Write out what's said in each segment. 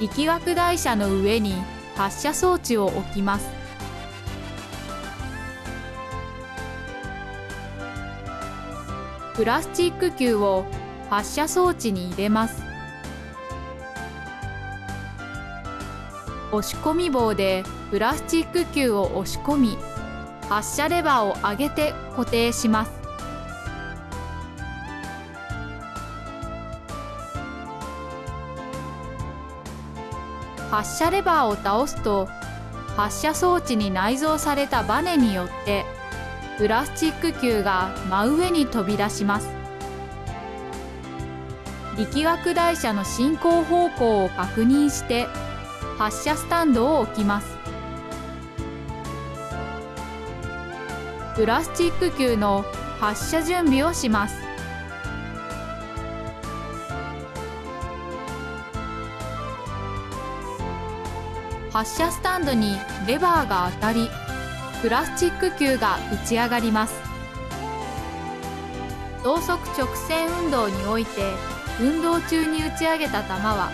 力学台車の上に発射装置を置きます。プラスチック球を発射装置に入れます。押し込み棒でプラスチック球を押し込み発射レバーを上げて固定します。発射レバーを倒すと発射装置に内蔵されたバネによってプラスチック球が真上に飛び出します。力学台車の進行方向を確認して発射スタンドを置きます。プラスチック球の発射準備をします。発射スタンドにレバーが当たりプラスチック球が打ち上がります。等速直線運動において運動中に打ち上げた球は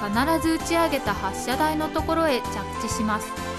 必ず打ち上げた発射台のところへ着地します。